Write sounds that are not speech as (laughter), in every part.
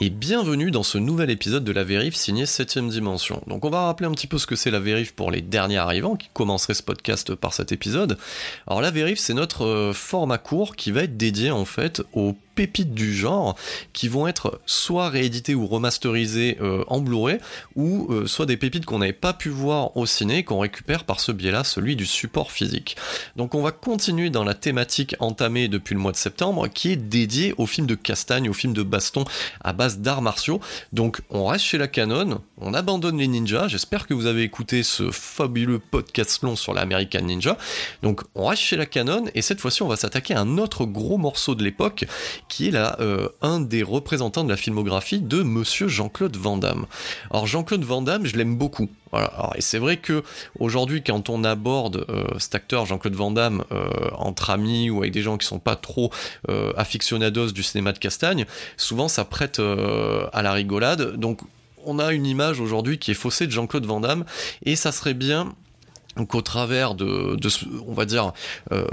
et bienvenue dans ce nouvel épisode de la vérif signé 7ème dimension. Donc on va rappeler un petit peu ce que c'est la vérif pour les derniers arrivants qui commenceraient ce podcast par cet épisode. Alors la vérif c'est notre euh, format court qui va être dédié en fait aux pépites du genre qui vont être soit rééditées ou remasterisées euh, en Blu-ray ou euh, soit des pépites qu'on n'avait pas pu voir au ciné qu'on récupère par ce biais-là, celui du support physique. Donc on va continuer dans la thématique entamée depuis le mois de septembre qui est dédiée aux films de castagne, aux films de baston à base martiaux. Donc on reste chez la canon, on abandonne les ninjas. J'espère que vous avez écouté ce fabuleux podcast long sur l'American Ninja. Donc on reste chez la canon et cette fois-ci on va s'attaquer à un autre gros morceau de l'époque qui est là euh, un des représentants de la filmographie de Monsieur Jean-Claude Van Damme. Alors Jean-Claude Van Damme, je l'aime beaucoup. Voilà. et c'est vrai que aujourd'hui, quand on aborde euh, cet acteur Jean-Claude Van Damme euh, entre amis ou avec des gens qui sont pas trop aficionados du cinéma de Castagne, souvent ça prête à la rigolade. Donc on a une image aujourd'hui qui est faussée de Jean-Claude Van Damme et ça serait bien qu'au travers de, on va dire euh,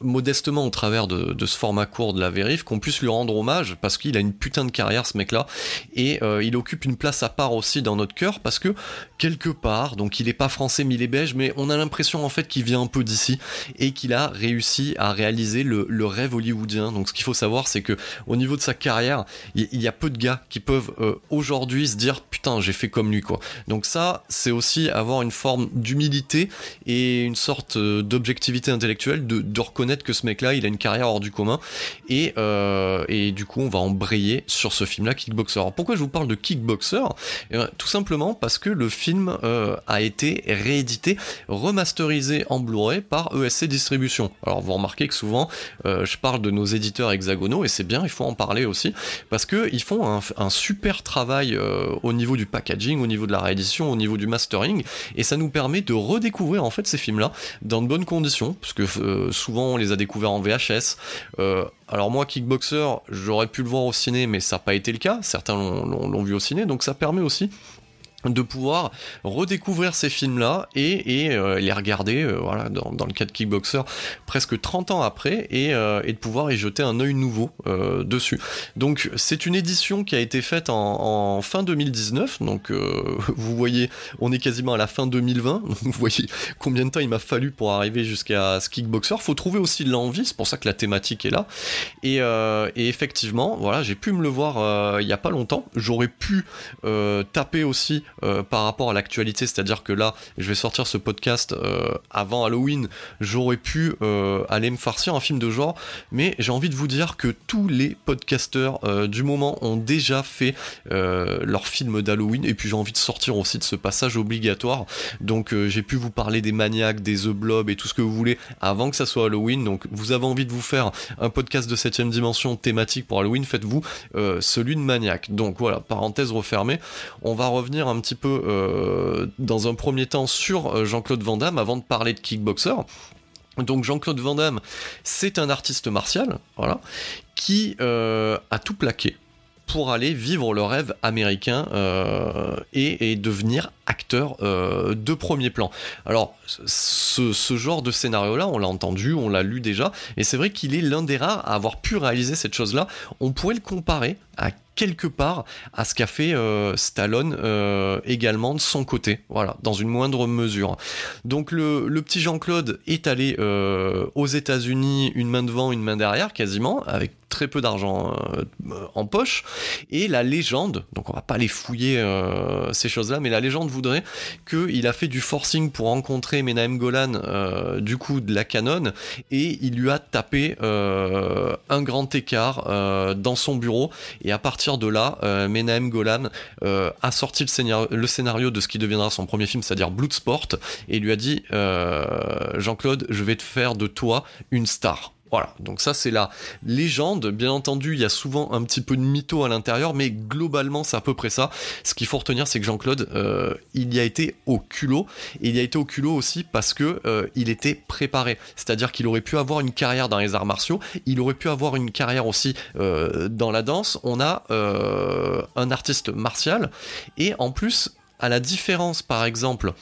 modestement au travers de, ce format court de la vérif qu'on puisse lui rendre hommage parce qu'il a une putain de carrière ce mec là et euh, il occupe une place à part aussi dans notre cœur parce que quelque part donc il est pas français mais il est belge mais on a l'impression en fait qu'il vient un peu d'ici et qu'il a réussi à réaliser le, rêve hollywoodien. Donc ce qu'il faut savoir c'est que au niveau de sa carrière il, y a peu de gars qui peuvent euh, aujourd'hui se dire putain j'ai fait comme lui quoi. Donc ça c'est aussi avoir une forme d'humilité et une sorte euh, d'objectivité intellectuelle de, reconnaître que ce mec-là, il a une carrière hors du commun. Et, euh, et du coup, on va embrayer sur ce film-là, Kickboxer. Alors pourquoi je vous parle de Kickboxer? Eh ben, Tout simplement parce que le film euh, a été réédité, remasterisé en Blu-ray par ESC Distribution. Alors vous remarquez que souvent, je parle de nos éditeurs hexagonaux, et c'est bien, il faut en parler aussi, parce qu'ils font un, super travail au niveau du packaging, au niveau de la réédition, au niveau du mastering, et ça nous permet de redécouvrir en fait ces films-là dans de bonnes conditions, parce que euh, souvent on les a découverts en VHS. Euh, alors moi, Kickboxer, j'aurais pu le voir au ciné, mais ça n'a pas été le cas. Certains l'ont vu au ciné, donc ça permet aussi de pouvoir redécouvrir ces films-là et, et euh, les regarder euh, voilà, dans, dans, le cas de Kickboxer presque 30 ans après et, euh, et de pouvoir y jeter un œil nouveau dessus. Donc c'est une édition qui a été faite en, en fin 2019, donc (laughs) vous voyez on est quasiment à la fin 2020, (laughs) donc vous voyez combien de temps il m'a fallu pour arriver jusqu'à ce Kickboxer. Faut trouver aussi de l'envie, c'est pour ça que la thématique est là. Et, et effectivement, voilà, j'ai pu me le voir il y a pas longtemps. J'aurais pu taper aussi euh, par rapport à l'actualité, c'est-à-dire que là, je vais sortir ce podcast euh, avant Halloween, j'aurais pu euh, aller me farcir un film de genre, mais j'ai envie de vous dire que tous les podcasteurs du moment ont déjà fait leur film d'Halloween, et puis j'ai envie de sortir aussi de ce passage obligatoire, donc j'ai pu vous parler des maniaques, des The Blob et tout ce que vous voulez avant que ça soit Halloween, donc vous avez envie de vous faire un podcast de 7 dimension thématique pour Halloween, faites-vous celui de maniaque. Donc voilà, parenthèse refermée, on va revenir un petit peu euh, dans un premier temps sur euh, Jean-Claude Van Damme avant de parler de kickboxer. Donc Jean-Claude Van Damme, c'est un artiste martial, voilà, qui euh, a tout plaqué pour aller vivre le rêve américain et, devenir acteur de premier plan. Alors, ce, ce genre de scénario-là, on l'a entendu, on l'a lu déjà, et c'est vrai qu'il est l'un des rares à avoir pu réaliser cette chose-là. On pourrait le comparer à quelque part à ce qu'a fait euh, Stallone euh, également de son côté, voilà, dans une moindre mesure. Donc le, petit Jean-Claude est allé euh, aux États-Unis, une main devant, une main derrière, quasiment, avec très peu d'argent en poche. Et la légende, donc on va pas les fouiller ces choses-là, mais la légende voudrait qu'il a fait du forcing pour rencontrer Menahem Golan, du coup de la Canon, et il lui a tapé un grand écart dans son bureau. Et à partir de là, euh, Menahem Golan euh, a sorti le scénario, de ce qui deviendra son premier film, c'est-à-dire Bloodsport, et lui a dit euh, Jean-Claude, je vais te faire de toi une star. Voilà, donc ça c'est la légende. Bien entendu, il y a souvent un petit peu de mytho à l'intérieur, mais globalement c'est à peu près ça. Ce qu'il faut retenir, c'est que Jean-Claude, euh, il y a été au culot, et il y a été au culot aussi parce que euh, il était préparé. C'est-à-dire qu'il aurait pu avoir une carrière dans les arts martiaux, il aurait pu avoir une carrière aussi euh, dans la danse. On a un artiste martial, et en plus, à la différence par exemple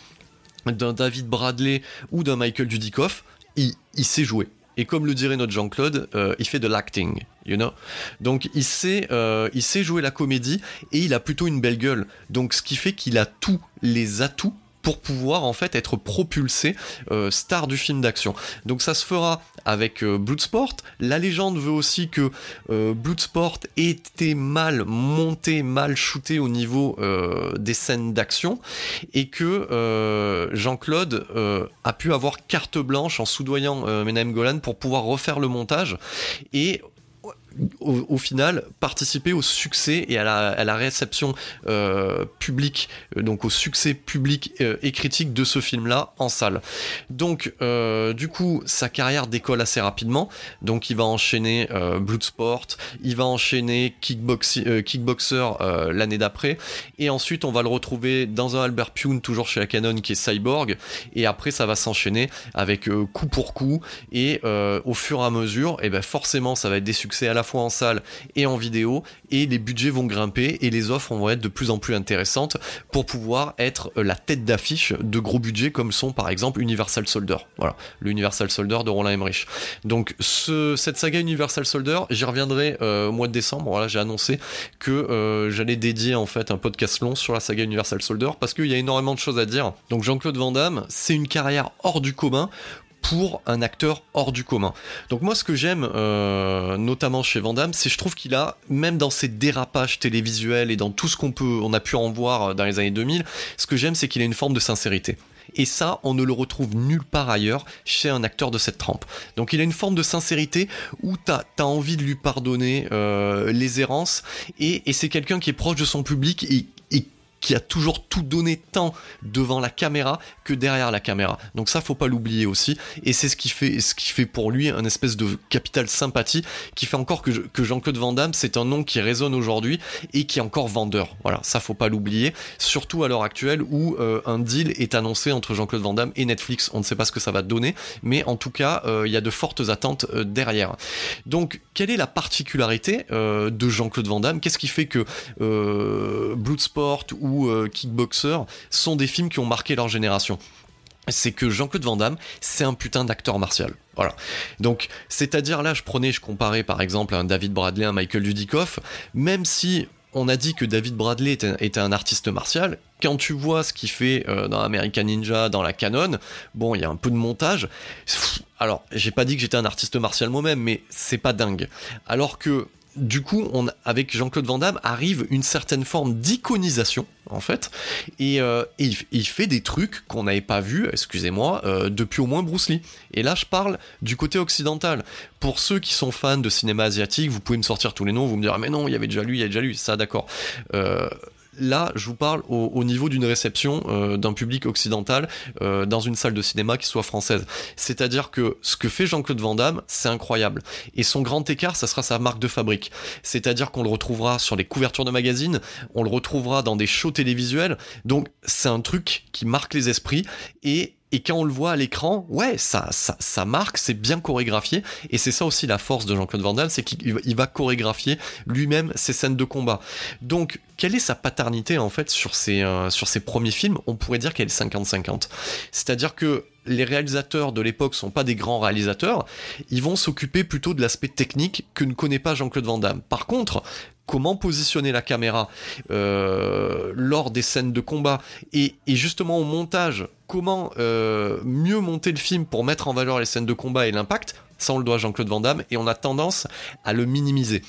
d'un David Bradley ou d'un Michael Dudikoff, il, il sait jouer et comme le dirait notre Jean-Claude, euh, il fait de l'acting, you know. Donc il sait, euh, il sait jouer la comédie et il a plutôt une belle gueule. Donc ce qui fait qu'il a tous les atouts pour pouvoir en fait être propulsé euh, star du film d'action. Donc ça se fera avec euh, Bloodsport. La légende veut aussi que euh, Bloodsport était mal monté, mal shooté au niveau des scènes d'action et que Jean-Claude a pu avoir carte blanche en soudoyant Menahem Golan pour pouvoir refaire le montage et au, final participer au succès et à la, réception euh, publique, euh, donc au succès public euh, et critique de ce film-là en salle. Donc, du coup, sa carrière décolle assez rapidement. Donc, il va enchaîner Bloodsport, il va enchaîner Kickboxer l'année d'après, et ensuite, on va le retrouver dans un Albert Pune, toujours chez la Canon, qui est Cyborg, et après, ça va s'enchaîner avec coup pour coup, et au fur et à mesure, et eh ben forcément, ça va être des succès à la fois en salle et en vidéo, et les budgets vont grimper et les offres vont être de plus en plus intéressantes pour pouvoir être la tête d'affiche de gros budgets comme sont par exemple Universal Soldier. Voilà, le Universal Soldier de Roland Emmerich. Donc ce, cette saga Universal Soldier, j'y reviendrai euh, au mois de décembre. Voilà, j'ai annoncé que euh, j'allais dédier en fait un podcast long sur la saga Universal Soldier parce qu'il y a énormément de choses à dire. Donc Jean-Claude Van Damme, c'est une carrière hors du commun pour un acteur hors du commun. Donc moi ce que j'aime euh, notamment chez Van Damme, c'est je trouve qu'il a même dans ses dérapages télévisuels et dans tout ce qu'on peut on a pu en voir dans les années 2000, ce que j'aime c'est qu'il a une forme de sincérité. Et ça, on ne le retrouve nulle part ailleurs chez un acteur de cette trempe. Donc il a une forme de sincérité où tu as, envie de lui pardonner euh, les errances. Et, c'est quelqu'un qui est proche de son public et, et qui a toujours tout donné tant devant la caméra que derrière la caméra. Donc ça, faut pas l'oublier aussi. Et c'est ce qui fait, ce qui fait pour lui un espèce de capital sympathie qui fait encore que, Jean-Claude Van Damme, c'est un nom qui résonne aujourd'hui et qui est encore vendeur. Voilà, ça faut pas l'oublier. Surtout à l'heure actuelle où euh, un deal est annoncé entre Jean-Claude Van Damme et Netflix. On ne sait pas ce que ça va donner, mais en tout cas, euh, il y a de fortes attentes euh, derrière. Donc, quelle est la particularité de Jean-Claude Van Damme? Qu'est-ce qui fait que Bloodsport ou ou euh, Kickboxer sont des films qui ont marqué leur génération c'est que Jean-Claude Van Damme, c'est un putain d'acteur martial. Voilà. Donc, c'est-à-dire là, je prenais, je comparais par exemple un David Bradley, un Michael Dudikoff, même si on a dit que David Bradley était, un artiste martial, quand tu vois ce qu'il fait euh, dans American Ninja, dans la canon, bon, il y a un peu de montage. Alors, j'ai pas dit que j'étais un artiste martial moi-même, mais c'est pas dingue. Alors que du coup, avec Jean-Claude Van Damme, arrive une certaine forme d'iconisation, en fait, et, euh, il, fait des trucs qu'on n'avait pas vus, excusez-moi, euh, depuis au moins Bruce Lee. Et là, je parle du côté occidental. Pour ceux qui sont fans de cinéma asiatique, vous pouvez me sortir tous les noms, vous me direz, ah, mais non, il y avait déjà lui, il y a déjà lui, ça, d'accord. Euh, là, je vous parle au, niveau d'une réception euh, d'un public occidental euh, dans une salle de cinéma qui soit française. C'est-à-dire que ce que fait Jean-Claude Van Damme, c'est incroyable. Et son grand écart, ça sera sa marque de fabrique. C'est-à-dire qu'on le retrouvera sur les couvertures de magazines, on le retrouvera dans des shows télévisuels. Donc, c'est un truc qui marque les esprits et et quand on le voit à l'écran, ouais, ça, ça, marque, c'est bien chorégraphié, et c'est ça aussi la force de Jean-Claude Van Damme, c'est qu'il va chorégraphier lui-même ses scènes de combat. Donc, quelle est sa paternité en fait sur ses, euh, sur ses premiers films? On pourrait dire qu'elle est 50-50. C'est-à-dire que les réalisateurs de l'époque sont pas des grands réalisateurs, ils vont s'occuper plutôt de l'aspect technique que ne connaît pas Jean-Claude Van Damme. Par contre, comment positionner la caméra euh, lors des scènes de combat et, justement au montage, comment euh, mieux monter le film pour mettre en valeur les scènes de combat et l'impact, ça on le doit à Jean-Claude Van Damme et on a tendance à le minimiser.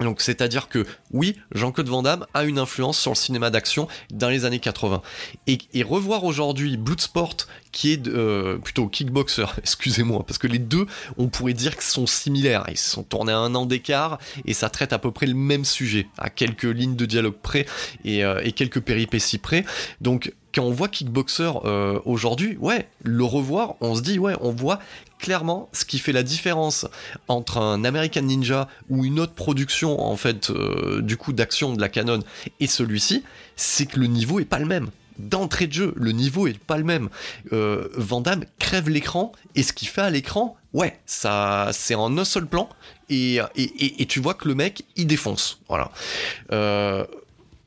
Donc c'est-à-dire que oui, Jean-Claude Van Damme a une influence sur le cinéma d'action dans les années 80. Et, revoir aujourd'hui Bloodsport, qui est euh, plutôt Kickboxer, (laughs) excusez-moi, parce que les deux, on pourrait dire qu'ils sont similaires. Ils se sont tournés à un an d'écart et ça traite à peu près le même sujet, à quelques lignes de dialogue près et, euh, et quelques péripéties près. Donc quand on voit Kickboxer euh, aujourd'hui, ouais, le revoir, on se dit, ouais, on voit clairement ce qui fait la différence entre un American Ninja ou une autre production, en fait, euh, du coup, d'action de la Canon et celui-ci, c'est que le niveau est pas le même. D'entrée de jeu, le niveau est pas le même. Euh, crève l'écran et ce qu'il fait à l'écran, ouais, c'est en un seul plan et, et, et, tu vois que le mec, il défonce. Voilà.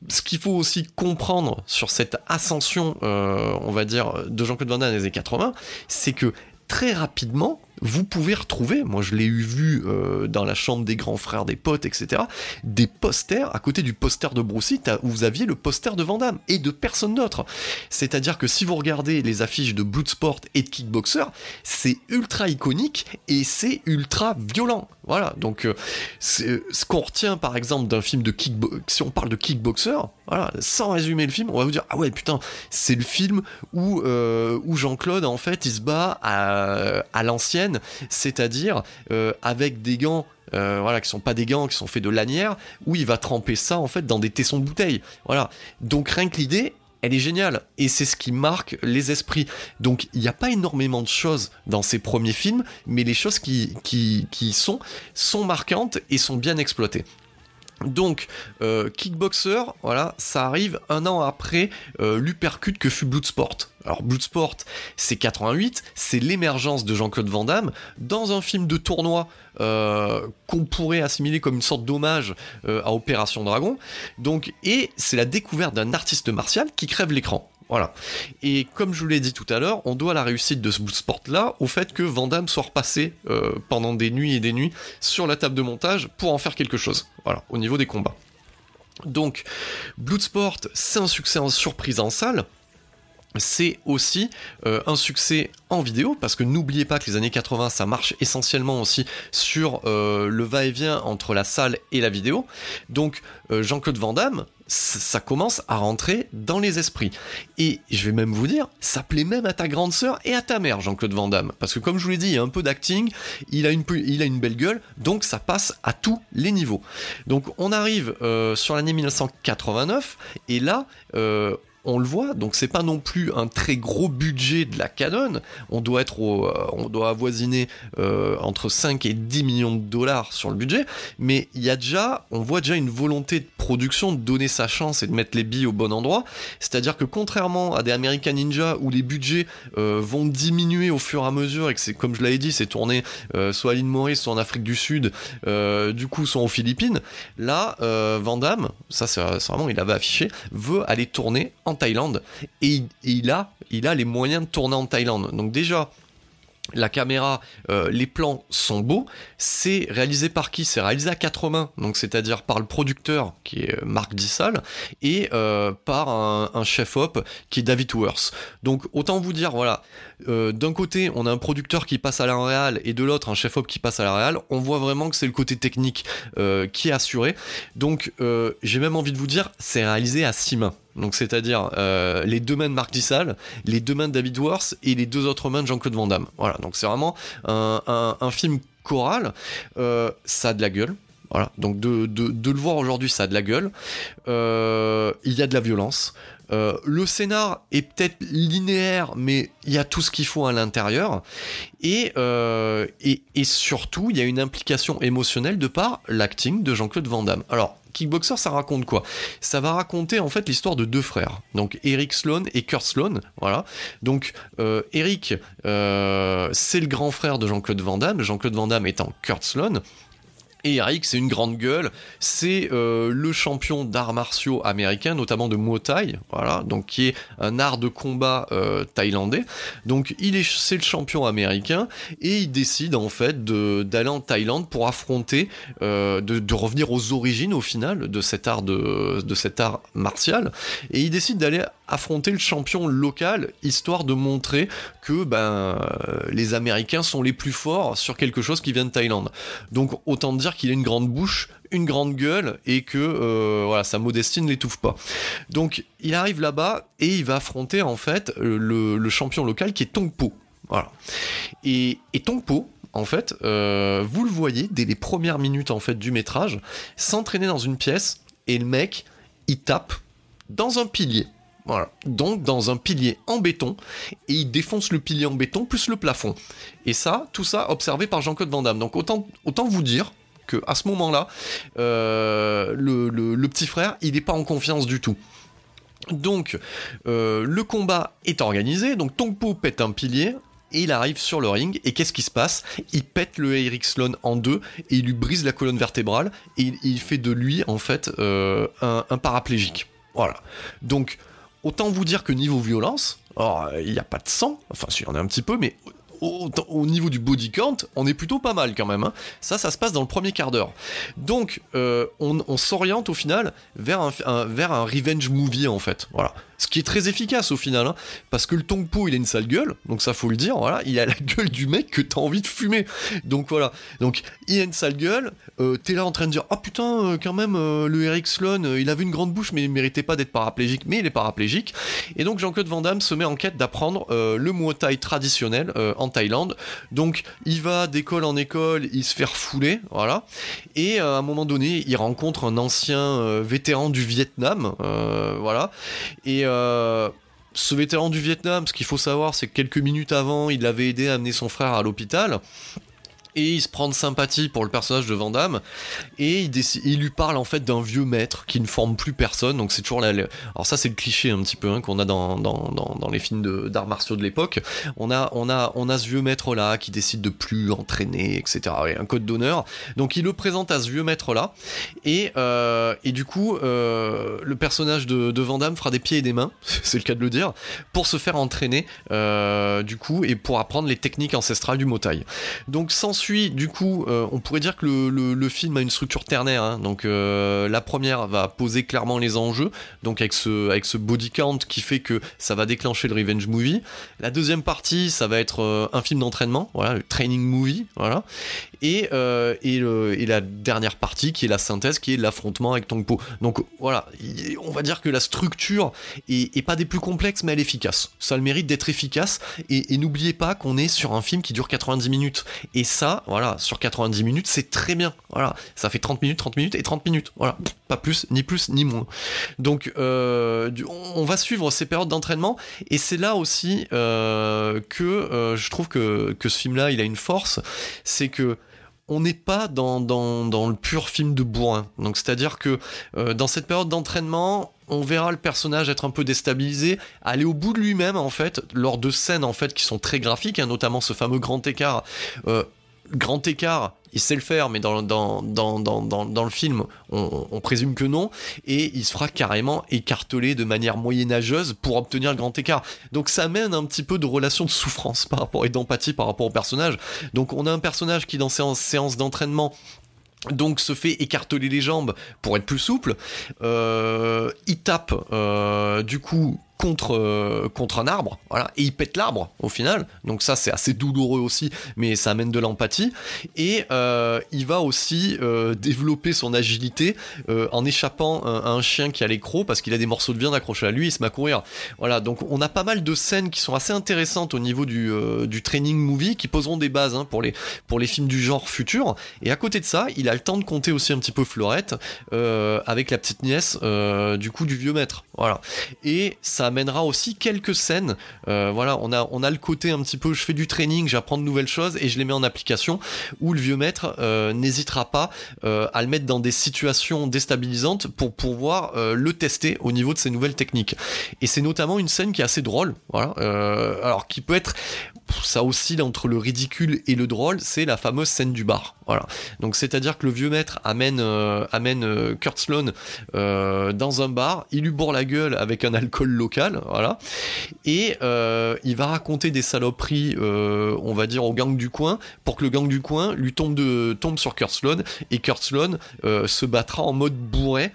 Ce qu'il faut aussi comprendre sur cette ascension, euh, on va dire, de Jean-Claude Van Damme des années 80, c'est que très rapidement, vous pouvez retrouver, moi je l'ai eu vu euh, dans la chambre des grands frères, des potes, etc., des posters à côté du poster de Bruce Lee, où vous aviez le poster de Van Damme et de personne d'autre. C'est-à-dire que si vous regardez les affiches de Bloodsport et de Kickboxer, c'est ultra iconique et c'est ultra violent. Voilà, donc euh, ce qu'on retient par exemple d'un film de kickboxer, si on parle de Kickboxer, voilà, sans résumer le film, on va vous dire ah ouais putain, c'est le film où, où Jean-Claude en fait il se bat à, l'ancienne c'est-à-dire euh, avec des gants euh, voilà, qui sont pas des gants, qui sont faits de lanières, où il va tremper ça en fait dans des tessons de bouteille. Voilà. Donc rien que l'idée, elle est géniale et c'est ce qui marque les esprits. Donc il n'y a pas énormément de choses dans ces premiers films, mais les choses qui, qui, qui sont sont marquantes et sont bien exploitées. Donc, euh, Kickboxer, voilà, ça arrive un an après euh, l'upercute que fut Bloodsport. Alors Bloodsport, c'est 88, c'est l'émergence de Jean-Claude Van Damme dans un film de tournoi euh, qu'on pourrait assimiler comme une sorte d'hommage à Opération Dragon. Donc, et c'est la découverte d'un artiste martial qui crève l'écran. Voilà. Et comme je vous l'ai dit tout à l'heure, on doit la réussite de ce sport-là au fait que Van soit repassé euh, pendant des nuits et des nuits sur la table de montage pour en faire quelque chose. Voilà, au niveau des combats. Donc, Bloodsport, c'est un succès en surprise en salle c'est aussi euh, un succès en vidéo, parce que n'oubliez pas que les années 80, ça marche essentiellement aussi sur euh, le va-et-vient entre la salle et la vidéo. Donc Jean-Claude Van Damme, ça commence à rentrer dans les esprits. Et je vais même vous dire, ça plaît même à ta grande sœur et à ta mère, Jean-Claude Van Damme. Parce que comme je vous l'ai dit, il y a un peu d'acting, il, a une, il a une belle gueule, donc ça passe à tous les niveaux. Donc on arrive sur l'année 1989, et là, on le voit, donc c'est pas non plus un très gros budget de la Canon, on doit être euh, avoisiner euh, entre 5 et 10 millions de dollars sur le budget, mais a on voit déjà une volonté de production de donner sa chance et de mettre les billes au bon endroit, c'est-à-dire que contrairement à des American Ninja où les budgets euh, vont diminuer au fur et à mesure et que c'est comme je l'avais dit, c'est tourné soit à l'île Maurice, soit en Afrique du Sud, du coup soit aux Philippines, là Van ça c'est vraiment il avait affiché, veut aller tourner Thaïlande et, il, a, les moyens de tourner en Thaïlande. Donc déjà, la caméra, euh, les plans sont beaux. C'est réalisé par qui? C'est réalisé à quatre mains, donc c'est-à-dire par le producteur qui est euh, Marc Dissal et euh, par un, chef-op qui est David Worth. Donc autant vous dire, voilà, d'un côté on a un producteur qui passe à la réal et de l'autre un chef-op qui passe à la réal. On voit vraiment que c'est le côté technique qui est assuré. Donc j'ai même envie de vous dire, c'est réalisé à six mains. Donc c'est-à-dire euh, les deux mains de Marc Dissal, les deux mains de David Worth et les deux autres mains de Jean-Claude Van Damme. Voilà, donc c'est vraiment un, film choral. Euh, ça a de la gueule. Voilà, donc de, le voir aujourd'hui, ça a de la gueule. Euh, il y a de la violence. le scénar est peut-être linéaire, mais il y a tout ce qu'il faut à l'intérieur. Et, et, et, surtout, il y a une implication émotionnelle de par l'acting de Jean-Claude Van Damme. Alors, Kickboxer, ça raconte quoi? Ça va raconter en fait l'histoire de deux frères, donc Eric Sloan et Kurt Sloan. Voilà. Donc euh, Eric, euh, c'est le grand frère de Jean-Claude Van Damme. Jean-Claude Van Damme étant Kurt Sloan. Et Eric, c'est une grande gueule, c'est euh, le champion d'arts martiaux américains, notamment de Muay Thai, voilà, donc qui est un art de combat euh, thaïlandais. Donc il est, c'est le champion américain et il décide en fait d'aller en Thaïlande pour affronter, euh, de, revenir aux origines au final de cet art de cet art martial. Et il décide d'aller affronter le champion local, histoire de montrer que ben les Américains sont les plus forts sur quelque chose qui vient de Thaïlande. Donc autant dire qu'il a une grande bouche, une grande gueule et que euh, sa modestie ne l'étouffe pas. Donc il arrive là-bas et il va affronter en fait le, champion local qui est Tongpo. Voilà. Et, et Tongpo, en fait, euh, vous le voyez dès les premières minutes en fait du métrage, s'entraîner dans une pièce et le mec il tape dans un pilier. Donc dans un pilier en béton, et il défonce le pilier en béton plus le plafond. Et ça, tout ça observé par Jean-Claude Van Damme. Donc autant vous dire à ce moment-là, euh, le, petit frère, il n'est pas en confiance du tout. Donc euh, le combat est organisé, donc Tongpo pète un pilier, et il arrive sur le ring, et qu'est-ce qui se passe? Il pète le Eric Sloan en deux, et il lui brise la colonne vertébrale, et il, fait de lui, en fait, euh, un, paraplégique. Voilà. Donc, autant vous dire que niveau violence, il n'y a pas de sang, enfin, il y en a un petit peu, mais au, au, niveau du body count, on est plutôt pas mal quand même. Hein. Ça, ça se passe dans le premier quart d'heure. Donc, euh, on, s'oriente au final vers un revenge movie en fait. Voilà. Ce qui est très efficace au final, hein, parce que le Tongpo il a une sale gueule, donc ça faut le dire, voilà, il a la (laughs) gueule du mec que t'as envie de fumer. Donc voilà, donc il a une sale gueule, euh, t'es là en train de dire, oh putain, euh, quand même, euh, le Eric Sloan, il avait une grande bouche, mais il méritait pas d'être paraplégique, mais il est paraplégique. Et donc Jean-Claude Van Damme se met en quête d'apprendre le Muay Thai traditionnel en Thaïlande. Donc il va d'école en école, il se fait refouler, voilà. Et à un moment donné, il rencontre un ancien vétéran du Vietnam, voilà. Et euh, ce vétéran du Vietnam, ce qu'il faut savoir, c'est que quelques minutes avant, il avait aidé à amener son frère à l'hôpital. Et il se prend de sympathie pour le personnage de Vandame et il, lui parle en fait d'un vieux maître qui ne forme plus personne. Donc c'est toujours la, alors ça c'est le cliché un petit peu hein, qu'on a dans, dans, dans, les films d'arts martiaux de l'époque. On a on a on a ce vieux maître là qui décide de plus entraîner, etc. Et un code d'honneur. Donc il le présente à ce vieux maître là et euh, et du coup euh, le personnage de, de Vandame fera des pieds et des mains, (laughs) c'est le cas de le dire, pour se faire entraîner euh, du coup et pour apprendre les techniques ancestrales du Motai. Donc sans suit, du coup, euh, on pourrait dire que le, film a une structure ternaire. Hein. Donc, euh, la première va poser clairement les enjeux, donc avec ce, body count qui fait que ça va déclencher le revenge movie. La deuxième partie, ça va être euh, un film d'entraînement, voilà, le training movie, voilà. Et, et, la dernière partie qui est la synthèse, qui est l'affrontement avec Tongpo. Donc voilà, on va dire que la structure est, est, pas des plus complexes, mais elle est efficace. Ça a le mérite d'être efficace. Et, et n'oubliez pas qu'on est sur un film qui dure 90 minutes. Et ça, voilà, sur 90 minutes, c'est très bien. Voilà, ça fait 30 minutes, 30 minutes et 30 minutes. Voilà, pas plus, ni plus, ni moins. Donc, euh, on va suivre ces périodes d'entraînement et c'est là aussi euh, que euh, je trouve que, ce film-là, il a une force, c'est que on n'est pas dans, le pur film de bourrin. Donc c'est-à-dire que dans cette période d'entraînement, on verra le personnage être un peu déstabilisé, aller au bout de lui-même en fait, lors de scènes en fait qui sont très graphiques, hein, notamment ce fameux grand écart. Grand écart, il sait le faire, mais dans, le film, on, présume que non, et il se fera carrément écarteler de manière moyenâgeuse pour obtenir le grand écart. Donc ça mène un petit peu de relation de souffrance par rapport et d'empathie par rapport au personnage. Donc on a un personnage qui dans séance, séance d'entraînement donc se fait écarteler les jambes pour être plus souple. Euh, il tape euh, du coup contre, euh, contre un arbre, voilà, et il pète l'arbre au final. Donc ça c'est assez douloureux aussi, mais ça amène de l'empathie. Et euh, il va aussi euh, développer son agilité en échappant à un chien qui a les crocs parce qu'il a des morceaux de viande accrochés à lui, il se met à courir. Voilà, donc on a pas mal de scènes qui sont assez intéressantes au niveau du, du training movie qui poseront des bases hein, pour, les, pour les films du genre futur. Et à côté de ça, il a le temps de compter aussi un petit peu Fleurette euh, avec la petite nièce du coup du vieux maître. Voilà. Et ça amènera aussi quelques scènes. voilà, on a, on a le côté un petit peu, je fais du training, j'apprends de nouvelles choses et je les mets en application, où le vieux maître n'hésitera pas à le mettre dans des situations déstabilisantes pour pouvoir le tester au niveau de ses nouvelles techniques. Et c'est notamment une scène qui est assez drôle, voilà, alors qui peut être ça oscille entre le ridicule et le drôle, c'est la fameuse scène du bar. Voilà. Donc c'est-à-dire que le vieux maître amène euh, euh, Kurt Sloan euh, dans un bar, il lui bourre la gueule avec un alcool local, et il va raconter des saloperies, on va dire au gang du coin, pour que le gang du coin lui tombe de tombe sur Kurt Sloan et Kurt Sloan se battra en mode bourré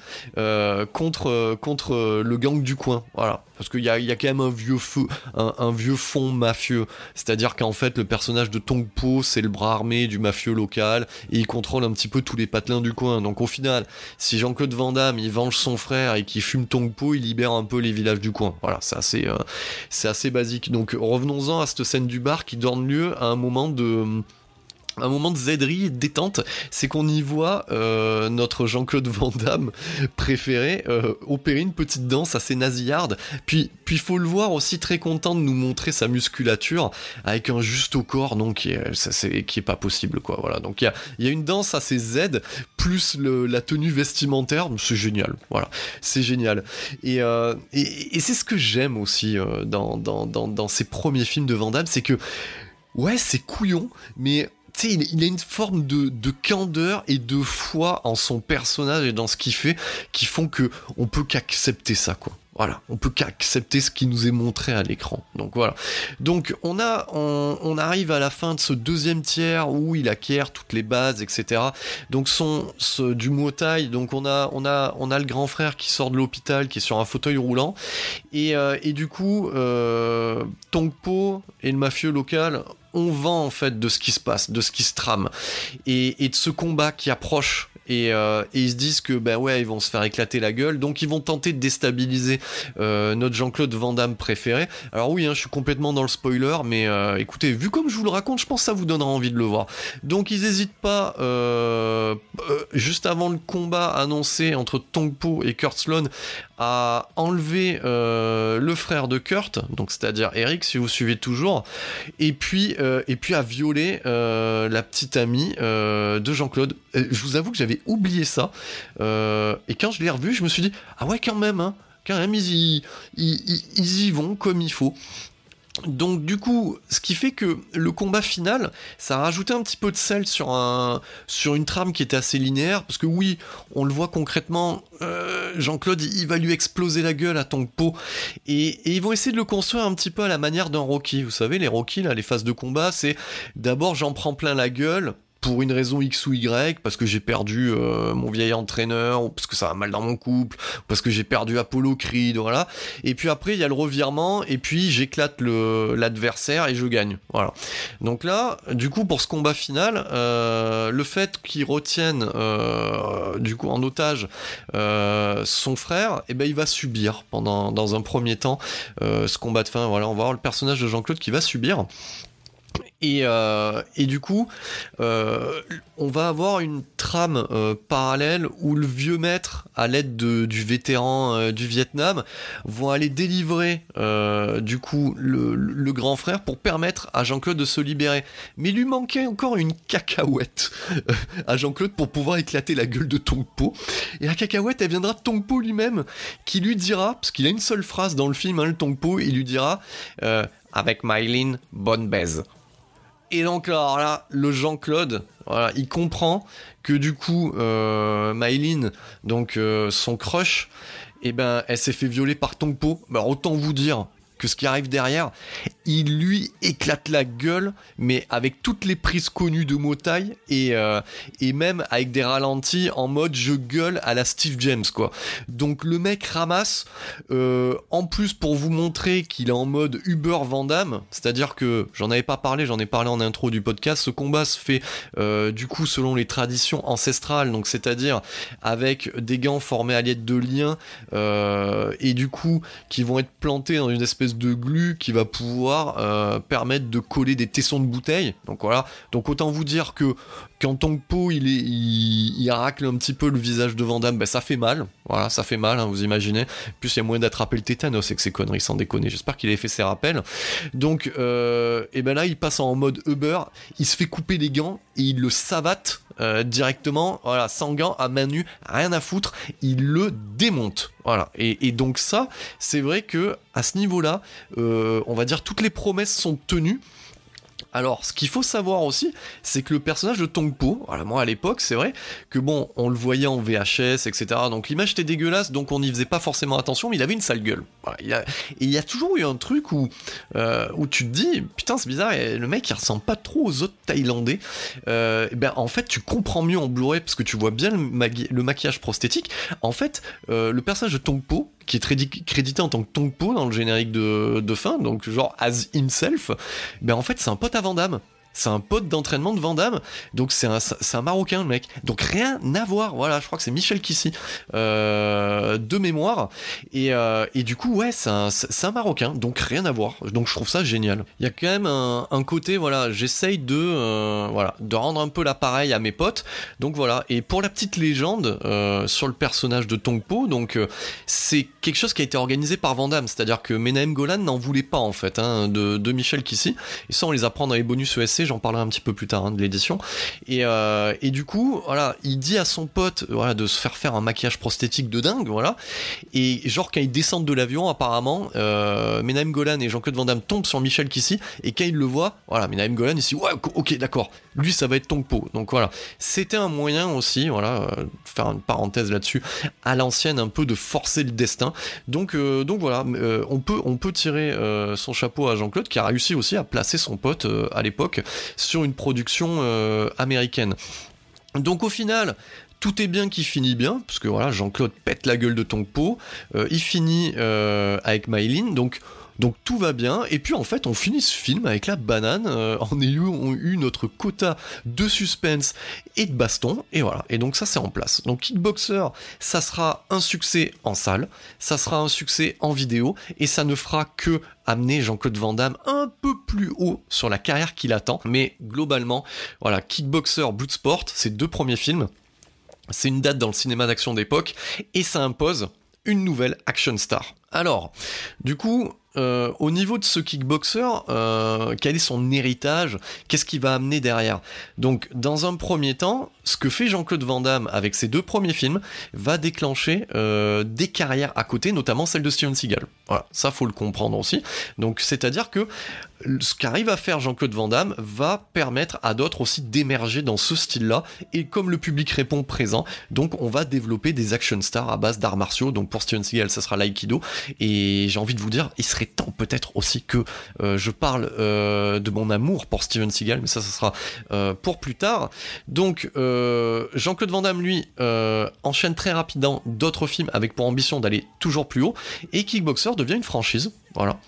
contre contre le gang du coin, voilà parce qu'il y a, y a, quand même un vieux feu, un, vieux fond mafieux. C'est-à-dire qu'en fait, le personnage de Tong Po, c'est le bras armé du mafieux local, et il contrôle un petit peu tous les patelins du coin. Donc au final, si Jean-Claude Van Damme, il venge son frère et qu'il fume Tong Po, il libère un peu les villages du coin. Voilà, c'est assez, euh, c'est assez basique. Donc revenons-en à cette scène du bar qui donne lieu à un moment de un moment de zéderie et détente, c'est qu'on y voit euh, notre Jean-Claude Van Damme préféré euh, opérer une petite danse assez nasillarde. Puis, puis faut le voir aussi très content de nous montrer sa musculature avec un juste au corps, non qui est, ça, qui est pas possible quoi. Voilà. Donc il y a, y a une danse assez Z plus le, la tenue vestimentaire, c'est génial. Voilà, c'est génial. Et, euh, et, et c'est ce que j'aime aussi euh, dans, dans, dans, dans ces premiers films de Van Damme, c'est que ouais c'est couillon, mais il, a une forme de, candeur et de foi en son personnage et dans ce qu'il fait qui font que on peut qu'accepter ça, quoi. Voilà, on peut qu'accepter ce qui nous est montré à l'écran. Donc voilà. Donc on a, on, arrive à la fin de ce deuxième tiers où il acquiert toutes les bases, etc. Donc son, ce, du Muay donc on a, on a, le grand frère qui sort de l'hôpital, qui est sur un fauteuil roulant, et, euh, du coup, euh, Tongpo et le mafieux local on vend en fait de ce qui se passe, de ce qui se trame, et, de ce combat qui approche. Euh, et, ils se disent que ben ouais ils vont se faire éclater la gueule. Donc ils vont tenter de déstabiliser euh, notre Jean-Claude Van Damme préféré. Alors oui hein, je suis complètement dans le spoiler mais euh, écoutez vu comme je vous le raconte je pense que ça vous donnera envie de le voir. Donc ils n'hésitent pas juste avant le combat annoncé entre Tongpo et Kurt Sloan à enlever le frère de Kurt donc c'est-à-dire Eric si vous suivez toujours et puis et puis à violer la petite amie de Jean-Claude. Je vous avoue que j'avais oublié ça. et quand je l'ai revu, je me suis dit ah ouais quand même, hein, quand même ils y vont comme il faut. Donc du coup, ce qui fait que le combat final, ça a rajouté un petit peu de sel sur un sur une trame qui était assez linéaire, parce que oui, on le voit concrètement, euh, Jean-Claude, il va lui exploser la gueule à Tongpo, et, et ils vont essayer de le construire un petit peu à la manière d'un Rocky. Vous savez, les Rocky, là, les phases de combat, c'est d'abord j'en prends plein la gueule, pour une raison X ou Y, parce que j'ai perdu euh, mon vieil entraîneur, ou parce que ça va mal dans mon couple, ou parce que j'ai perdu Apollo Creed, voilà. Et puis après, il y a le revirement, et puis j'éclate l'adversaire et je gagne. Voilà. Donc là, du coup, pour ce combat final, euh, le fait qu'il retienne euh, du coup en otage son frère, et eh ben il va subir pendant dans un premier temps ce combat de fin. Voilà, on va voir le personnage de Jean-Claude qui va subir. Et, euh, et, du coup, euh, on va avoir une trame euh, parallèle où le vieux maître, à l'aide du vétéran du Vietnam, vont aller délivrer du coup le, le, grand frère pour permettre à Jean-Claude de se libérer. Mais il lui manquait encore une cacahuète à Jean-Claude pour pouvoir éclater la gueule de Tongpo. Et la cacahuète, elle viendra de Tongpo lui-même, qui lui dira, parce qu'il a une seule phrase dans le film, hein, le Tongpo, il lui dira avec Mylene, bonne. Et donc là, le Jean-Claude, il comprend que du coup, euh, donc euh, son crush, eh ben, elle s'est fait violer par Tongpo. Bah, autant vous dire que ce qui arrive derrière, il lui éclate la gueule, mais avec toutes les prises connues de Motai et, euh, et même avec des ralentis en mode je gueule à la Steve James quoi. Donc le mec ramasse, euh, en plus pour vous montrer qu'il est en mode Uber Vandam, c'est-à-dire que j'en avais pas parlé, j'en ai parlé en intro du podcast, ce combat se fait euh, du coup selon les traditions ancestrales, donc c'est-à-dire avec des gants formés à l'aide de liens et du coup qui vont être plantés dans une espèce de glu qui va pouvoir euh, permettre de coller des tessons de bouteille. Donc voilà. Donc autant vous dire que quand Tongpo il, est, il, racle un petit peu le visage de Vandame, ben ça fait mal. Voilà, ça fait mal, hein, vous imaginez. Plus il y a moyen d'attraper le tétanos avec ces conneries, sans déconner. J'espère qu'il ait fait ses rappels. Donc, euh, et ben là, il passe en mode Uber, il se fait couper les gants et il le savate euh, directement, voilà, sans gants, à main nue, rien à foutre, il le démonte. Voilà. Et, donc ça, c'est vrai que à ce niveau-là, euh, on va dire toutes les promesses sont tenues. Alors, ce qu'il faut savoir aussi, c'est que le personnage de Tongpo, voilà, moi à l'époque, c'est vrai que bon, on le voyait en VHS, etc. Donc l'image était dégueulasse, donc on n'y faisait pas forcément attention, mais il avait une sale gueule. il et il y a toujours eu un truc où, euh, où tu te dis, putain, c'est bizarre, le mec il ressemble pas trop aux autres Thaïlandais. Euh, ben en fait, tu comprends mieux en Blu-ray parce que tu vois bien le, maquillage prosthétique. En fait, euh, le personnage de Tongpo, qui est crédité en tant que Tongpo dans le générique de, de fin, donc genre as himself, ben en fait c'est un pote à Vandame c'est un pote d'entraînement de Vandame, donc c'est un, un Marocain le mec. Donc rien à voir, voilà, je crois que c'est Michel Kissy, euh, de mémoire. Et, euh, et, du coup, ouais, c'est un, un, Marocain, donc rien à voir. Donc je trouve ça génial. Il y a quand même un, côté, voilà, j'essaye de, euh, de rendre un peu l'appareil à mes potes. Donc voilà, et pour la petite légende sur le personnage de Tongpo, donc c'est quelque chose qui a été organisé par Vandame, c'est-à-dire que Menahem Golan n'en voulait pas en fait, hein, de, de Michel Kissy. Et ça, on les apprend dans les bonus ESC j'en parlerai un petit peu plus tard hein, de l'édition. Et, euh, et, du coup, voilà, il dit à son pote voilà, de se faire faire un maquillage prosthétique de dingue, voilà. Et genre, quand ils descendent de l'avion, apparemment, euh, Golan et Jean-Claude Van Damme tombent sur Michel Kissy, et quand il le voit, voilà, Golan, il dit, ouais, ok, d'accord, lui, ça va être Tongpo. Donc voilà, c'était un moyen aussi, voilà, euh, faire une parenthèse là-dessus, à l'ancienne, un peu de forcer le destin. Donc, euh, donc voilà, euh, on, peut, on peut tirer son chapeau à Jean-Claude, qui a réussi aussi à placer son pote à l'époque sur une production euh, américaine. Donc au final, tout est bien qui finit bien, parce que voilà, Jean-Claude pète la gueule de Tongpo, euh, il finit euh, avec Mylene, donc donc tout va bien, et puis en fait on finit ce film avec la banane, euh, en ayant eu notre quota de suspense et de baston, et voilà, et donc ça c'est en place. Donc Kickboxer, ça sera un succès en salle, ça sera un succès en vidéo, et ça ne fera que amener Jean-Claude Van Damme un peu plus haut sur la carrière qu'il attend, mais globalement, voilà, Kickboxer, Bloodsport, ces deux premiers films, c'est une date dans le cinéma d'action d'époque, et ça impose une nouvelle action star. Alors, du coup, euh, au niveau de ce kickboxer, euh, quel est son héritage? Qu'est-ce qu'il va amener derrière? Donc, dans un premier temps, ce que fait Jean-Claude Van Damme avec ses deux premiers films va déclencher euh, des carrières à côté, notamment celle de Steven Seagal. Voilà, ça faut le comprendre aussi. Donc, c'est-à-dire que ce qu'arrive à faire Jean-Claude Van Damme va permettre à d'autres aussi d'émerger dans ce style-là. Et comme le public répond présent, donc on va développer des action stars à base d'arts martiaux. Donc pour Steven Seagal, ça sera l'aïkido. Et j'ai envie de vous dire, il serait temps peut-être aussi que euh, je parle euh, de mon amour pour Steven Seagal, mais ça, ça sera euh, pour plus tard. Donc Jean-Claude Van Damme, lui, enchaîne très rapidement d'autres films avec pour ambition d'aller toujours plus haut. Et Kickboxer devient une franchise. Voilà.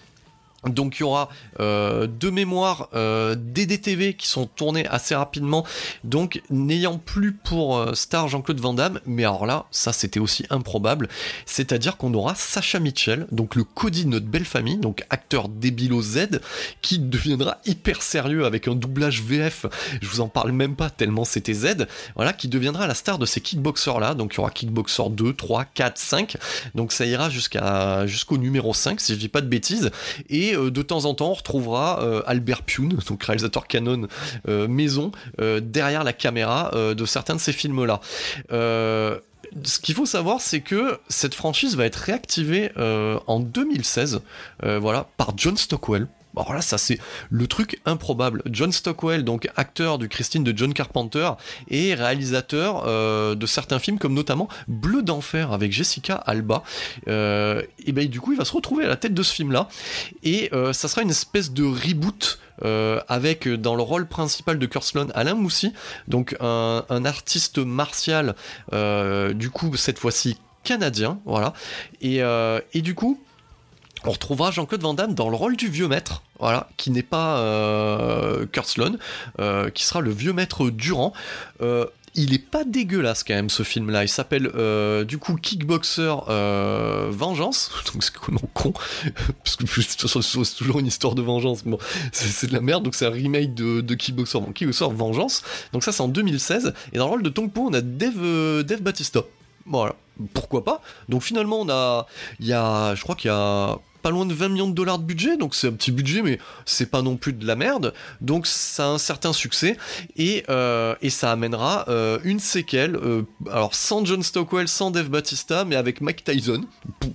Donc il y aura euh, deux mémoires euh, DDTV qui sont tournées assez rapidement, donc n'ayant plus pour euh, star Jean-Claude Van Damme, mais alors là, ça c'était aussi improbable, c'est-à-dire qu'on aura Sacha Mitchell, donc le Cody de notre belle famille, donc acteur débilo Z, qui deviendra hyper sérieux avec un doublage VF, je vous en parle même pas tellement c'était Z, voilà, qui deviendra la star de ces kickboxers là, donc il y aura Kickboxer 2, 3, 4, 5, donc ça ira jusqu'à jusqu'au numéro 5 si je dis pas de bêtises, et euh, de temps en temps, on retrouvera euh, Albert Pune, (laughs) donc réalisateur canon euh, maison, derrière la caméra de certains de ces films-là ce qu'il faut savoir, c'est que cette franchise va être réactivée en 2016, voilà, par John Stockwell. Alors là, ça c'est le truc improbable. John Stockwell, donc acteur du Christine de John Carpenter et réalisateur euh, de certains films comme notamment Bleu d'enfer avec Jessica Alba. Euh, et ben du coup, il va se retrouver à la tête de ce film-là et euh, ça sera une espèce de reboot. avec dans le rôle principal de Kurt Alain Moussy, donc un, artiste martial, du coup cette fois-ci canadien, voilà. Et du coup, on retrouvera Jean-Claude Van Damme dans le rôle du vieux maître, voilà, qui n'est pas euh, Kurt Sloan, euh, qui sera le vieux maître Durand. Euh, il est pas dégueulasse quand même ce film-là. Il s'appelle du coup Kickboxer Vengeance. (laughs) Donc c'est comment con? (laughs) Parce que c'est toujours une histoire de vengeance. Bon, c'est de la merde. Donc c'est un remake de, Kickboxer. Bon, Kickboxer Vengeance. Donc ça c'est en 2016. Et dans le rôle de Tongpo on a Dave, Dave Batista. Voilà. pourquoi pas? Donc finalement, on a, il y a, je crois qu'il y a pas loin de 20 millions de dollars de budget, donc c'est un petit budget, mais c'est pas non plus de la merde. Donc ça a un certain succès et, euh, et ça amènera euh, une séquelle, euh, alors sans John Stockwell, sans Dave Batista, mais avec Mike Tyson,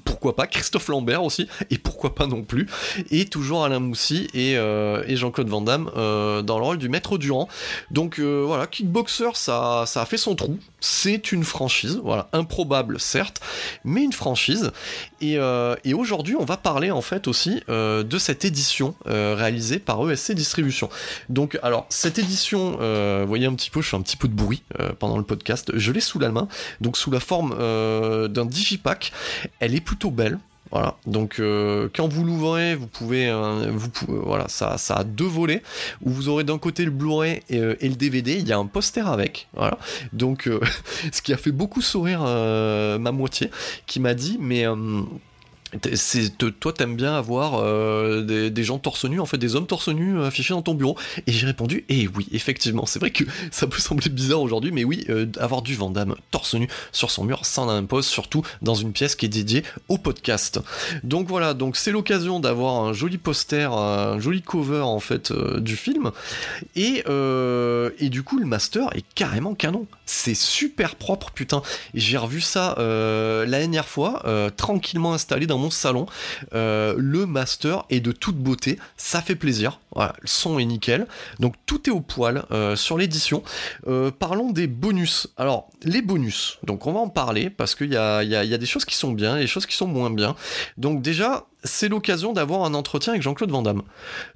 pourquoi pas, Christophe Lambert aussi, et pourquoi pas non plus, et toujours Alain Moussy et, et Jean-Claude Van Damme dans le rôle du maître Durand. Donc voilà, Kickboxer, ça, ça a fait son trou, c'est une franchise, voilà, improbable certes, mais une franchise. Et, et aujourd'hui, on va parler parler en fait aussi euh, de cette édition euh, réalisée par ESC Distribution. Donc alors cette édition, euh, voyez un petit peu, je fais un petit peu de bruit pendant le podcast, je l'ai sous la main, donc sous la forme d'un digipack. Elle est plutôt belle, voilà. Donc quand vous l'ouvrez, vous pouvez, vous voilà, ça, ça a deux volets où vous aurez d'un côté le Blu-ray et, le DVD. Il y a un poster avec. Voilà. Donc (laughs) ce qui a fait beaucoup sourire ma moitié, qui m'a dit mais toi t'aimes bien avoir euh, des, gens torse nu en fait des hommes torse nu euh, affichés dans ton bureau. Et j'ai répondu et eh oui effectivement. C'est vrai que (laughs) ça peut sembler bizarre aujourd'hui mais oui euh, avoir du Vandame torse nu sur son mur ça en impose surtout dans une pièce qui est dédiée au podcast. Donc voilà donc c'est l'occasion d'avoir un joli poster un joli cover en fait du film. Et et du coup le master est carrément canon. C'est super propre putain. J'ai revu ça la dernière fois tranquillement installé dans mon salon. Euh, le master est de toute beauté, ça fait plaisir. Voilà, le son est nickel. Donc tout est au poil euh, sur l'édition. Euh, parlons des bonus. Alors, les bonus. Donc on va en parler parce qu'il y a, y a des choses qui sont bien et des choses qui sont moins bien. Donc déjà, c'est l'occasion d'avoir un entretien avec Jean-Claude Van Damme.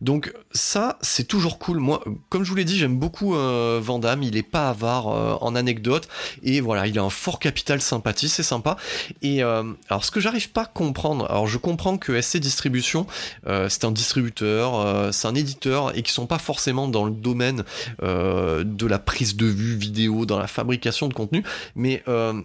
Donc ça, c'est toujours cool. Moi, comme je vous l'ai dit, j'aime beaucoup euh, Van Damme. Il est pas avare euh, en anecdotes et voilà, il a un fort capital sympathie, c'est sympa. Et euh, alors, ce que j'arrive pas à comprendre, alors je comprends que SC Distribution, c'est un distributeur, c'est un éditeur et qui sont pas forcément dans le domaine de la prise de vue vidéo, dans la fabrication de contenu, mais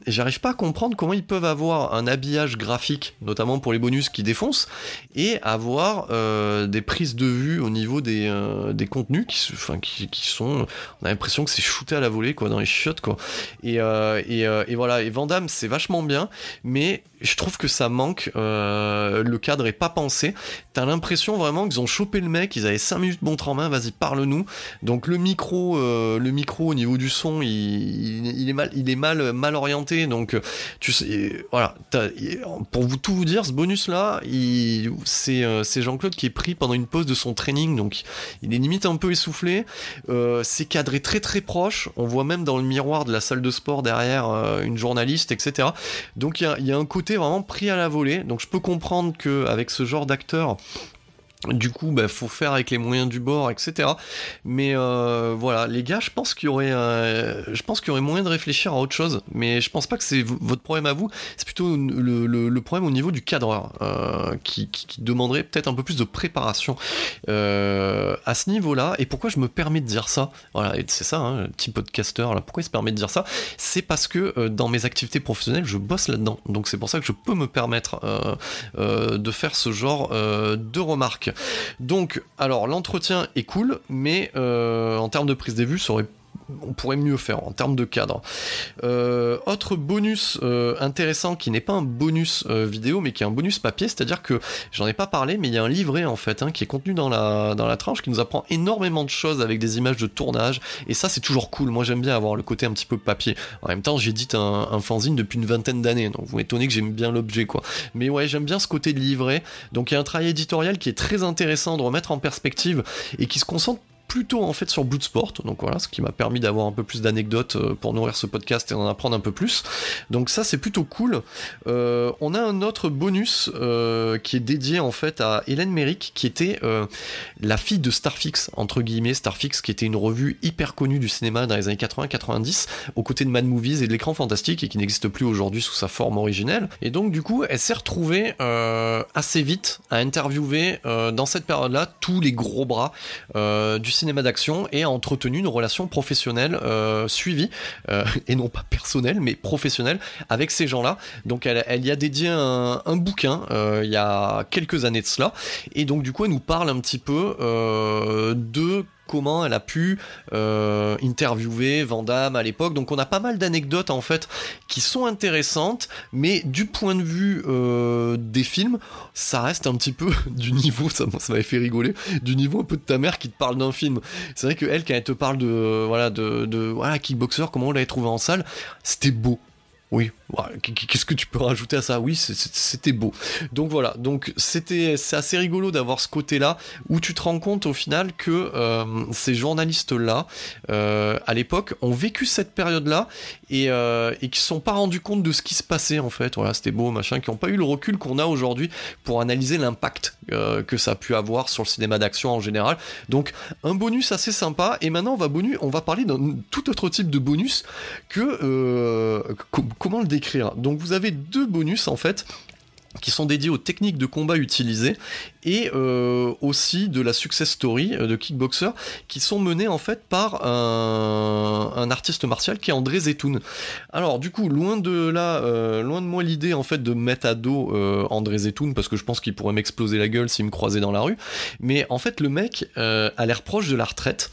j'arrive pas à comprendre comment ils peuvent avoir un habillage graphique, notamment pour les bonus qui défoncent et avoir euh, des prises de vue au niveau des, euh, des contenus qui, enfin, qui, qui, sont on a l'impression que c'est shooté à la volée quoi dans les shots quoi. Et, euh, et, et, voilà. Et Vandame c'est vachement bien mais je trouve que ça manque le cadre est pas pensé. T'as l'impression vraiment qu'ils ont chopé le mec ils avaient 5 minutes montre en main vas-y parle-nous. Donc le micro le micro au niveau du son il, il, est mal il est mal mal orienté. Donc tu voilà. Pour vous tout vous dire ce bonus là euh, c'est Jean-Claude qui est pris pendant une pause de son training, donc il est limite un peu essoufflé. Euh, c'est cadré très très proche. On voit même dans le miroir de la salle de sport derrière euh, une journaliste, etc. Donc il y, y a, un côté vraiment pris à la volée. Donc je peux comprendre que avec ce genre d'acteur, du coup, bah, faut faire avec les moyens du bord, etc. Mais euh, voilà, les gars, je pense qu'il y aurait, je pense qu'il y aurait moyen de réfléchir à autre chose. Mais je pense pas que c'est votre problème à vous. C'est plutôt le, problème au niveau du cadreur, euh, qui, demanderait peut-être un peu plus de préparation euh, à ce niveau-là. Et pourquoi je me permets de dire ça? Voilà, c'est ça, hein, petit podcaster. Là, pourquoi il se permet de dire ça? C'est parce que dans mes activités professionnelles, je bosse là-dedans. Donc c'est pour ça que je peux me permettre de faire ce genre de remarques. Donc, alors l'entretien est cool, mais euh, en termes de prise des vues, ça aurait on pourrait mieux faire en termes de cadre. Euh, autre bonus euh, intéressant qui n'est pas un bonus euh, vidéo mais qui est un bonus papier, c'est-à-dire que j'en ai pas parlé mais il y a un livret en fait hein, qui est contenu dans la, dans la tranche qui nous apprend énormément de choses avec des images de tournage et ça c'est toujours cool. Moi j'aime bien avoir le côté un petit peu papier. En même temps j'édite un, un fanzine depuis une vingtaine d'années donc vous m'étonnez que j'aime bien l'objet quoi. Mais ouais j'aime bien ce côté de livret. Donc il y a un travail éditorial qui est très intéressant de remettre en perspective et qui se concentre plutôt en fait sur Bloodsport, donc voilà, ce qui m'a permis d'avoir un peu plus d'anecdotes euh, pour nourrir ce podcast et en apprendre un peu plus. Donc ça c'est plutôt cool. Euh, on a un autre bonus euh, qui est dédié en fait à Hélène Merrick, qui était la fille de Starfix entre guillemets, Starfix qui était une revue hyper connue du cinéma dans les années 80-90, aux côtés de Mad Movies et de l'écran fantastique et qui n'existe plus aujourd'hui sous sa forme originelle. Et donc du coup, elle s'est retrouvée assez vite à interviewer dans cette période-là tous les gros bras du cinéma d'action et a entretenu une relation professionnelle euh, suivie, euh, et non pas personnelle, mais professionnelle, avec ces gens-là. Donc elle, y a dédié un, bouquin euh, il y a quelques années de cela, et donc du coup elle nous parle un petit peu de comment elle a pu euh, interviewer Van Damme à l'époque. Donc on a pas mal d'anecdotes en fait qui sont intéressantes, mais du point de vue euh, des films, ça reste un petit peu (laughs) du niveau, ça, m'avait fait rigoler, du niveau un peu de ta mère qui te parle d'un film. C'est vrai que elle, quand elle te parle de voilà de, de voilà Kickboxer, comment on l'avait trouvé en salle, c'était beau. Oui, qu'est-ce que tu peux rajouter à ça? Oui, c'était beau. Donc voilà, donc c'était c'est assez rigolo d'avoir ce côté-là où tu te rends compte au final que euh, ces journalistes-là, euh, à l'époque, ont vécu cette période-là et, euh, qui se sont pas rendus compte de ce qui se passait en fait. Voilà, c'était beau, machin, qui n'ont pas eu le recul qu'on a aujourd'hui pour analyser l'impact que ça a pu avoir sur le cinéma d'action en général. Donc un bonus assez sympa. Et maintenant on va bonus, on va parler d'un tout autre type de bonus que comment le décrire? Donc vous avez deux bonus en fait qui sont dédiés aux techniques de combat utilisées et euh, aussi de la success story euh, de Kickboxer qui sont menées en fait par un, artiste martial qui est André Zetoun. Alors du coup, loin de là, euh, loin de moi l'idée en fait de mettre à dos André Zetoun parce que je pense qu'il pourrait m'exploser la gueule s'il me croisait dans la rue. Mais en fait, le mec a l'air proche de la retraite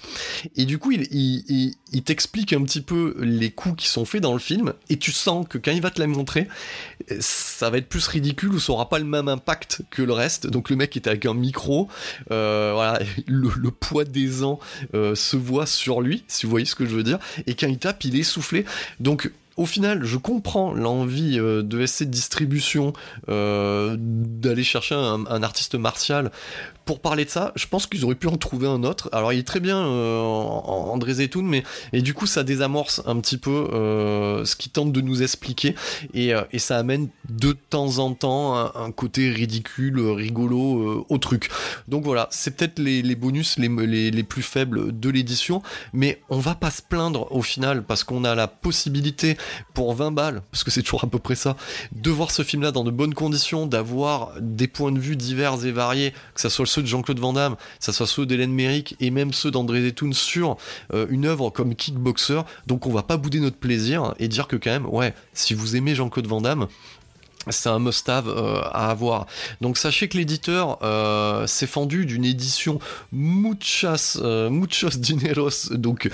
et du coup, il, il, t'explique un petit peu les coups qui sont faits dans le film et tu sens que quand il va te la montrer, ça va être plus ridicule ou ça aura pas le même impact que le reste. Donc le mec avec un micro. Euh, voilà, (laughs) le, poids des ans euh, se voit sur lui, si vous voyez ce que je veux dire. Et quand il tape, il est soufflé. Donc au final, je comprends l'envie euh, de SC distribution d'aller chercher un, artiste martial pour parler de ça, je pense qu'ils auraient pu en trouver un autre. Alors il est très bien euh, André Zetoun, mais et du coup ça désamorce un petit peu euh, ce qu'il tente de nous expliquer et, euh, ça amène de temps en temps un, côté ridicule, rigolo au truc. Donc voilà, c'est peut-être les, bonus les, les, les plus faibles de l'édition, mais on va pas se plaindre au final parce qu'on a la possibilité pour 20 balles, parce que c'est toujours à peu près ça, de voir ce film-là dans de bonnes conditions, d'avoir des points de vue divers et variés, que ça soit le de Jean-Claude Van Damme, ça soit ceux d'Hélène Méric et même ceux d'André Zetoun sur euh, une œuvre comme Kickboxer. Donc on va pas bouder notre plaisir et dire que quand même, ouais, si vous aimez Jean-Claude Van Damme, c'est un must-have euh, à avoir. Donc sachez que l'éditeur euh, s'est fendu d'une édition muchas, muchos dineros, donc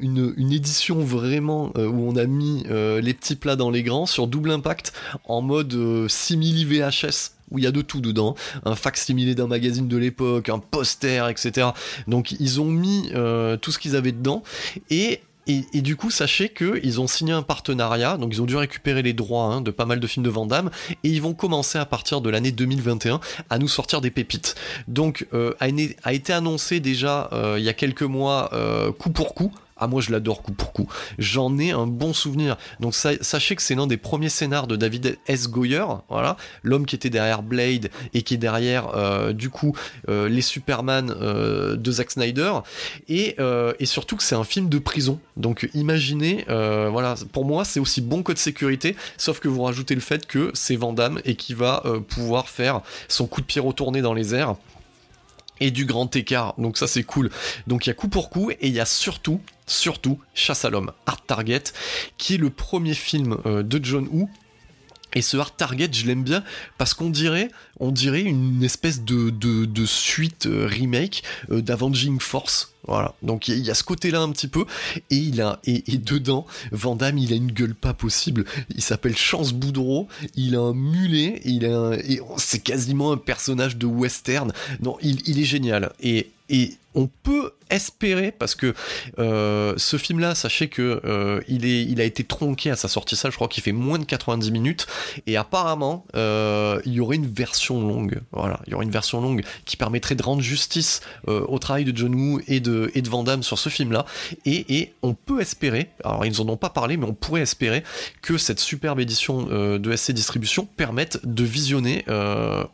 une, édition vraiment où on a mis les petits plats dans les grands sur double impact en mode simili VHS où il y a de tout dedans, un facsimilé d'un magazine de l'époque, un poster, etc. Donc ils ont mis euh, tout ce qu'ils avaient dedans et et, du coup, sachez qu'ils ont signé un partenariat, donc ils ont dû récupérer les droits hein, de pas mal de films de Van Damme, et ils vont commencer à partir de l'année 2021 à nous sortir des pépites. Donc, euh, a, été annoncé déjà euh, il y a quelques mois, coup pour coup, ah moi je l'adore coup pour coup. J'en ai un bon souvenir. Donc sachez que c'est l'un des premiers scénars de David S. Goyer, voilà, l'homme qui était derrière Blade et qui est derrière euh, du coup euh, les Superman euh, de Zack Snyder et, surtout que c'est un film de prison. Donc imaginez, voilà, pour moi c'est aussi bon que de sécurité, sauf que vous rajoutez le fait que c'est Van Damme et qui va pouvoir faire son coup de pied retourné dans les airs et du grand écart. Donc ça c'est cool. Donc il y a coup pour coup et il y a surtout, surtout Chasse à l'homme, Art Target, qui est le premier film euh, de John Woo et ce Art Target, je l'aime bien parce qu'on dirait, une espèce de, de, suite euh, remake euh, d'Avenging Force. Voilà. Donc il y, a ce côté-là un petit peu. Et il a, et, dedans, Van il a une gueule pas possible. Il s'appelle Chance Boudreau. Il a un mulet. Il a et c'est quasiment un personnage de western. Non, il, il est génial. Et, et on peut espérer parce que euh, ce film là sachez que euh, il est il a été tronqué à sa sortie ça je crois qu'il fait moins de 90 minutes et apparemment euh, il y aurait une version longue voilà il y aurait une version longue qui permettrait de rendre justice au travail de John Woo et de et de Van Damme sur ce film là et, et on peut espérer alors ils en ont pas parlé mais on pourrait espérer que cette superbe édition de SC Distribution permette de visionner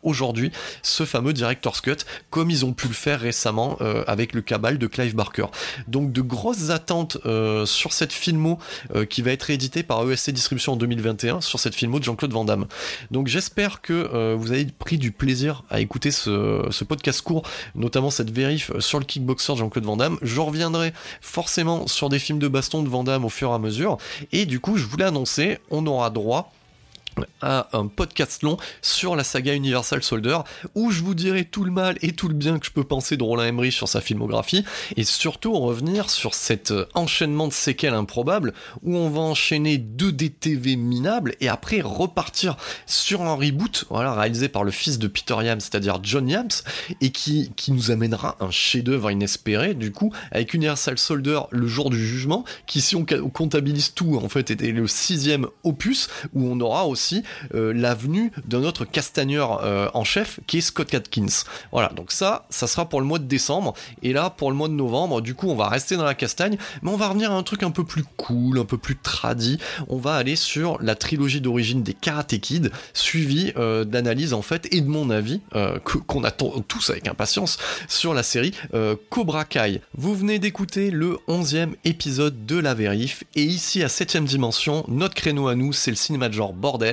aujourd'hui ce fameux Director's Cut comme ils ont pu le faire récemment avec le cabal de Clive Barker. Donc de grosses attentes euh, sur cette filmo euh, qui va être éditée par ESC Distribution en 2021 sur cette filmo de Jean-Claude Van Damme. Donc j'espère que euh, vous avez pris du plaisir à écouter ce, podcast court, notamment cette vérif sur le kickboxer de Jean-Claude Van Damme. Je reviendrai forcément sur des films de baston de Van Damme au fur et à mesure. Et du coup, je voulais annoncer, on aura droit à un podcast long sur la saga Universal Soldier où je vous dirai tout le mal et tout le bien que je peux penser de Roland Emmerich sur sa filmographie et surtout revenir sur cet euh, enchaînement de séquelles improbables où on va enchaîner deux DTV minables et après repartir sur un reboot voilà, réalisé par le fils de Peter Yams, c'est-à-dire John Yams et qui, qui nous amènera un chef-d'œuvre inespéré du coup avec Universal Soldier le jour du jugement qui si on comptabilise tout en fait était le sixième opus où on aura aussi euh, l'avenue de notre castagneur euh, en chef qui est Scott Atkins. Voilà, donc ça, ça sera pour le mois de décembre. Et là, pour le mois de novembre, du coup, on va rester dans la castagne, mais on va revenir à un truc un peu plus cool, un peu plus tradi. On va aller sur la trilogie d'origine des Karate Kid, suivi euh, d'analyse en fait et de mon avis qu'on attend tous avec impatience sur la série Cobra Kai. Vous venez d'écouter le 11e épisode de La Vérif et ici à 7ème dimension, notre créneau à nous, c'est le cinéma de genre bordel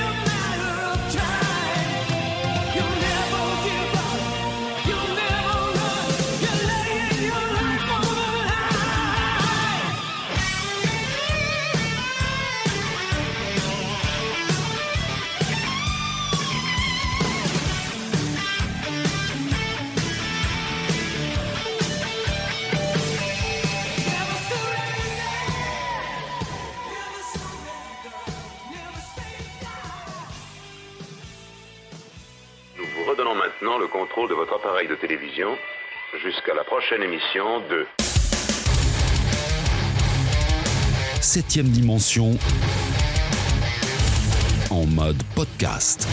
De votre appareil de télévision jusqu'à la prochaine émission de... Septième dimension en mode podcast.